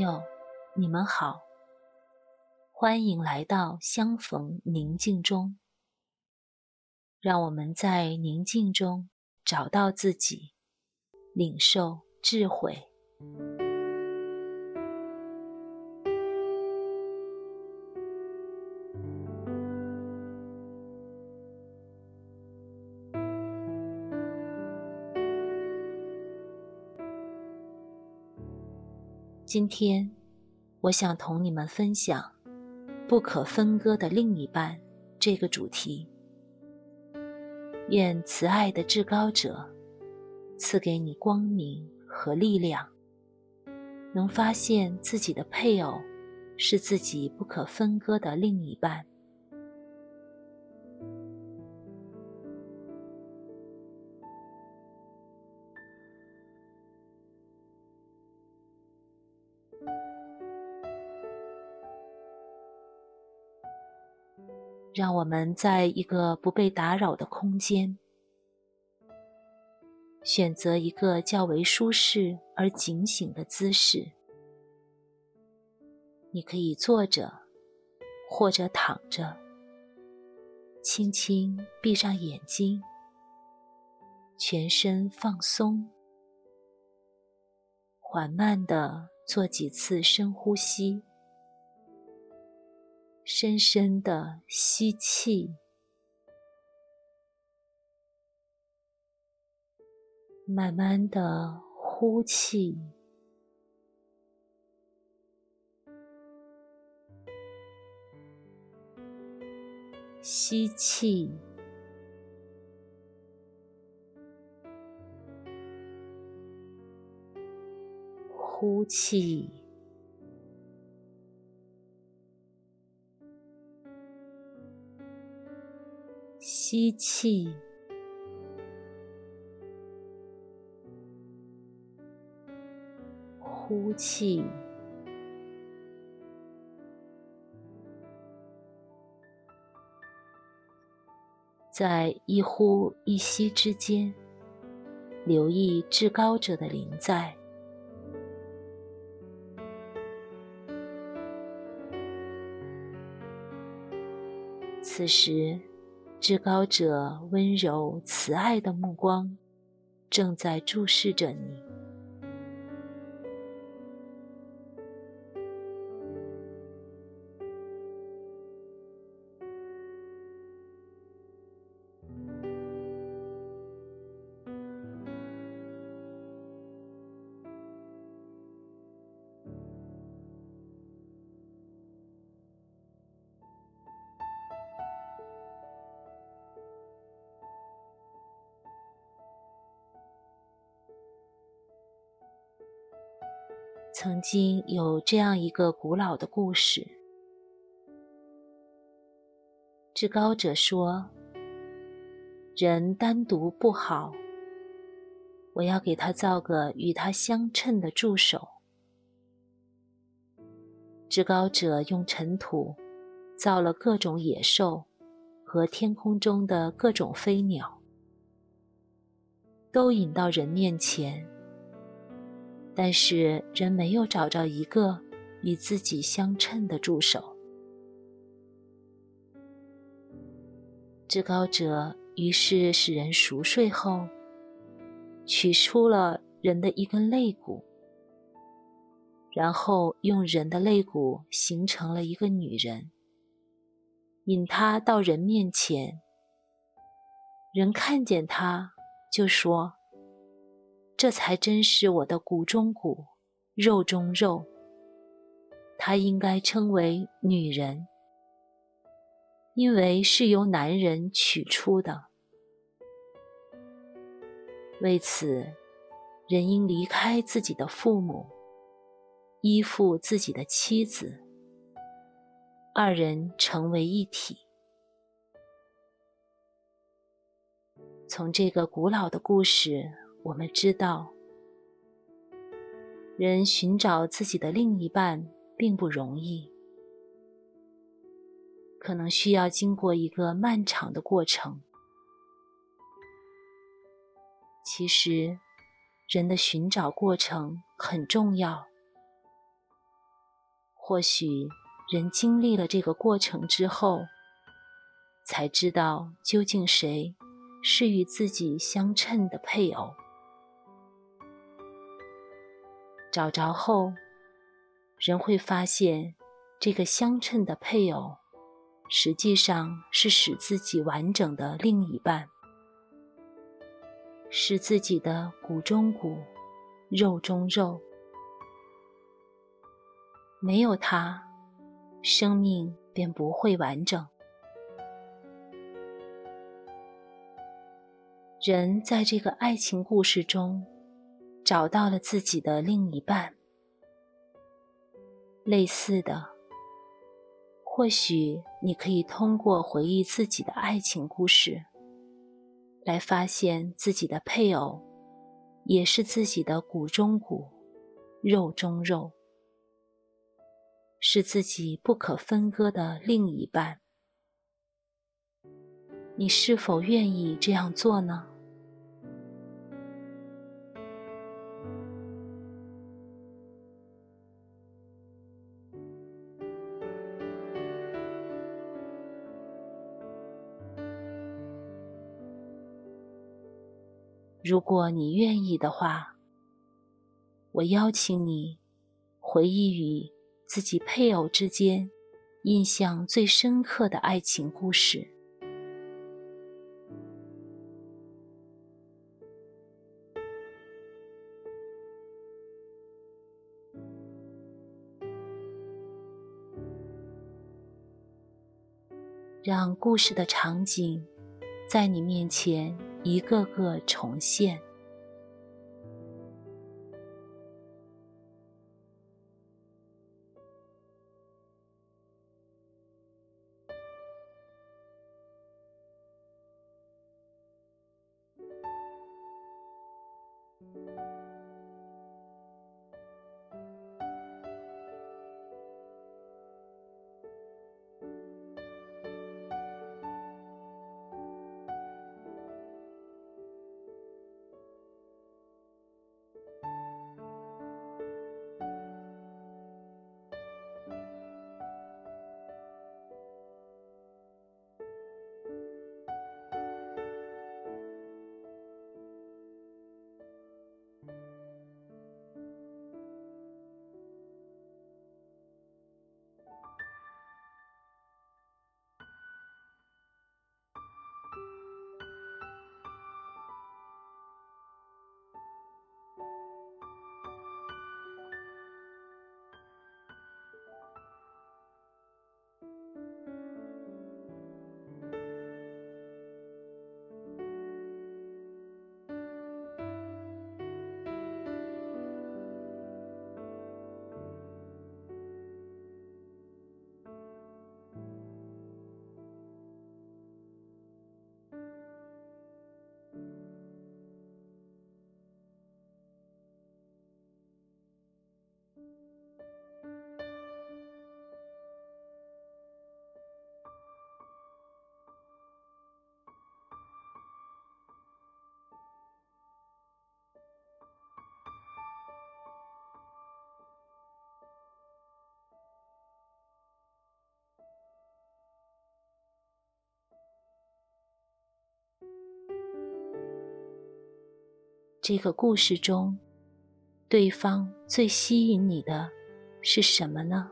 友，你们好，欢迎来到相逢宁静中。让我们在宁静中找到自己，领受智慧。今天，我想同你们分享“不可分割的另一半”这个主题。愿慈爱的至高者赐给你光明和力量，能发现自己的配偶是自己不可分割的另一半。让我们在一个不被打扰的空间，选择一个较为舒适而警醒的姿势。你可以坐着，或者躺着，轻轻闭上眼睛，全身放松，缓慢地做几次深呼吸。深深的吸气，慢慢的呼气，吸气，呼气。吸气，呼气，在一呼一吸之间，留意至高者的临在。此时。至高者温柔慈爱的目光，正在注视着你。曾经有这样一个古老的故事：至高者说，人单独不好，我要给他造个与他相称的助手。至高者用尘土造了各种野兽和天空中的各种飞鸟，都引到人面前。但是人没有找着一个与自己相称的助手。至高者于是使人熟睡后，取出了人的一根肋骨，然后用人的肋骨形成了一个女人，引她到人面前。人看见她，就说。这才真是我的骨中骨，肉中肉。她应该称为女人，因为是由男人取出的。为此，人应离开自己的父母，依附自己的妻子，二人成为一体。从这个古老的故事。我们知道，人寻找自己的另一半并不容易，可能需要经过一个漫长的过程。其实，人的寻找过程很重要，或许人经历了这个过程之后，才知道究竟谁是与自己相称的配偶。找着后，人会发现，这个相称的配偶，实际上是使自己完整的另一半，是自己的骨中骨、肉中肉。没有他，生命便不会完整。人在这个爱情故事中，找到了自己的另一半。类似的，或许你可以通过回忆自己的爱情故事，来发现自己的配偶也是自己的骨中骨、肉中肉，是自己不可分割的另一半。你是否愿意这样做呢？如果你愿意的话，我邀请你回忆与自己配偶之间印象最深刻的爱情故事，让故事的场景在你面前一个个重现。这个故事中，对方最吸引你的是什么呢？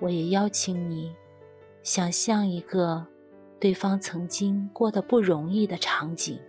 我也邀请你，想象一个对方曾经过得不容易的场景。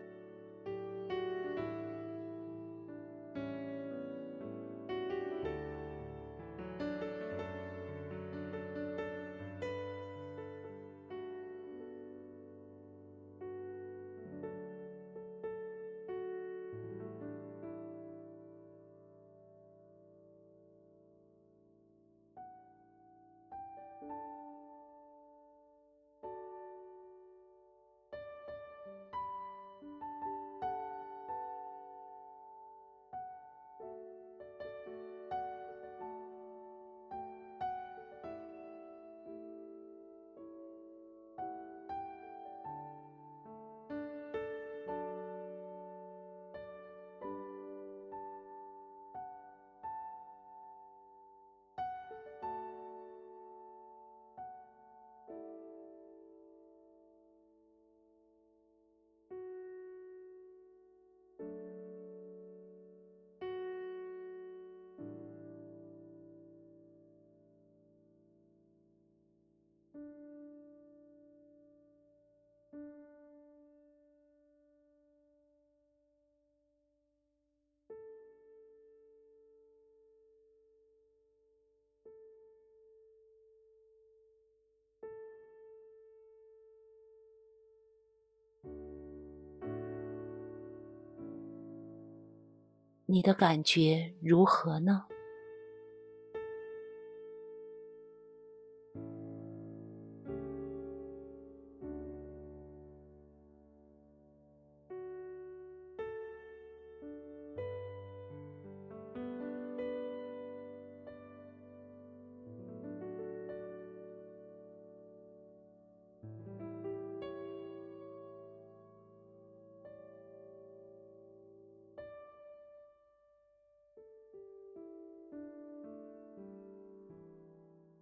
你的感觉如何呢？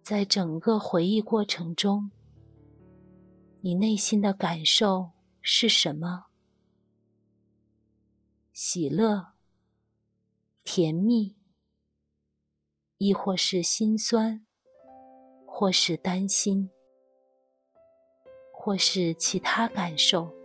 在整个回忆过程中，你内心的感受是什么？喜乐、甜蜜，亦或是心酸，或是担心，或是其他感受？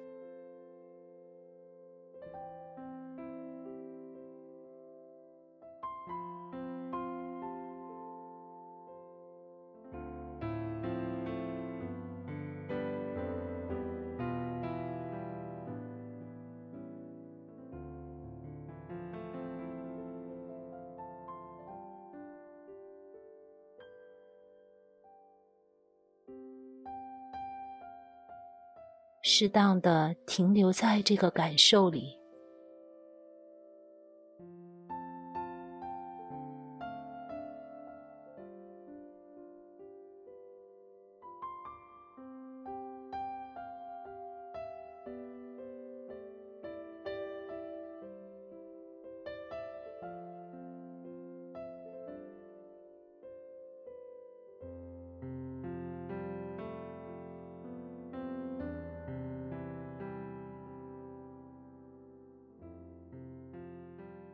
适当的停留在这个感受里。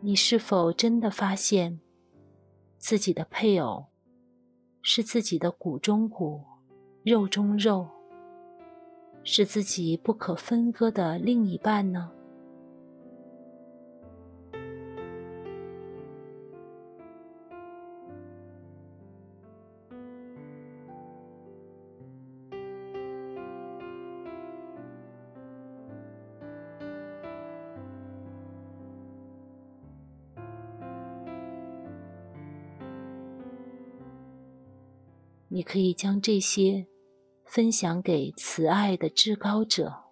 你是否真的发现，自己的配偶是自己的骨中骨、肉中肉，是自己不可分割的另一半呢？你可以将这些分享给慈爱的至高者。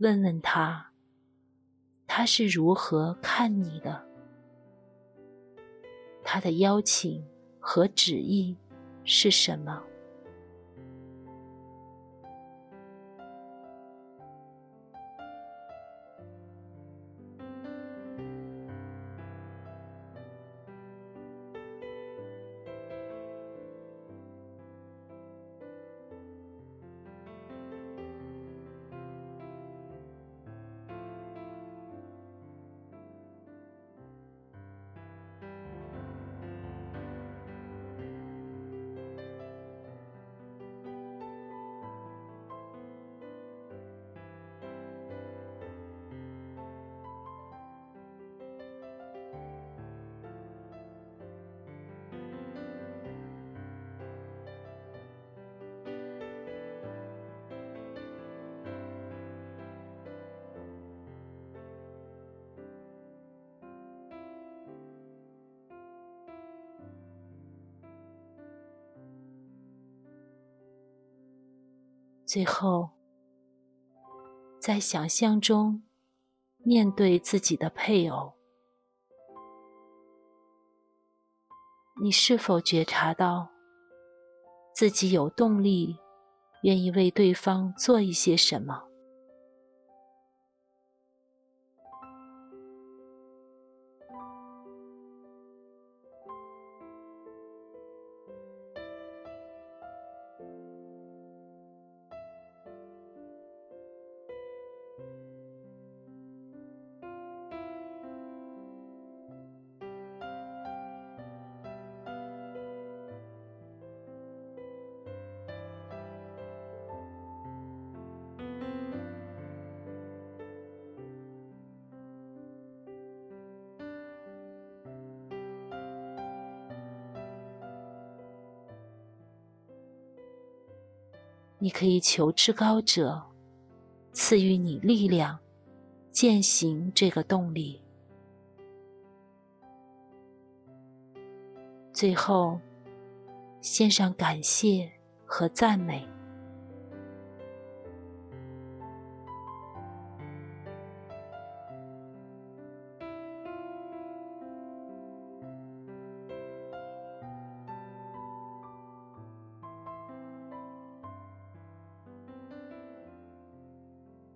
问问他，他是如何看你的？他的邀请和旨意是什么？最后，在想象中面对自己的配偶，你是否觉察到自己有动力，愿意为对方做一些什么？你可以求至高者赐予你力量，践行这个动力。最后，献上感谢和赞美。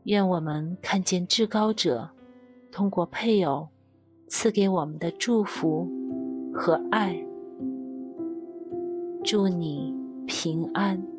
愿我们看见至高者通过配偶赐给我们的祝福和爱。祝你平安。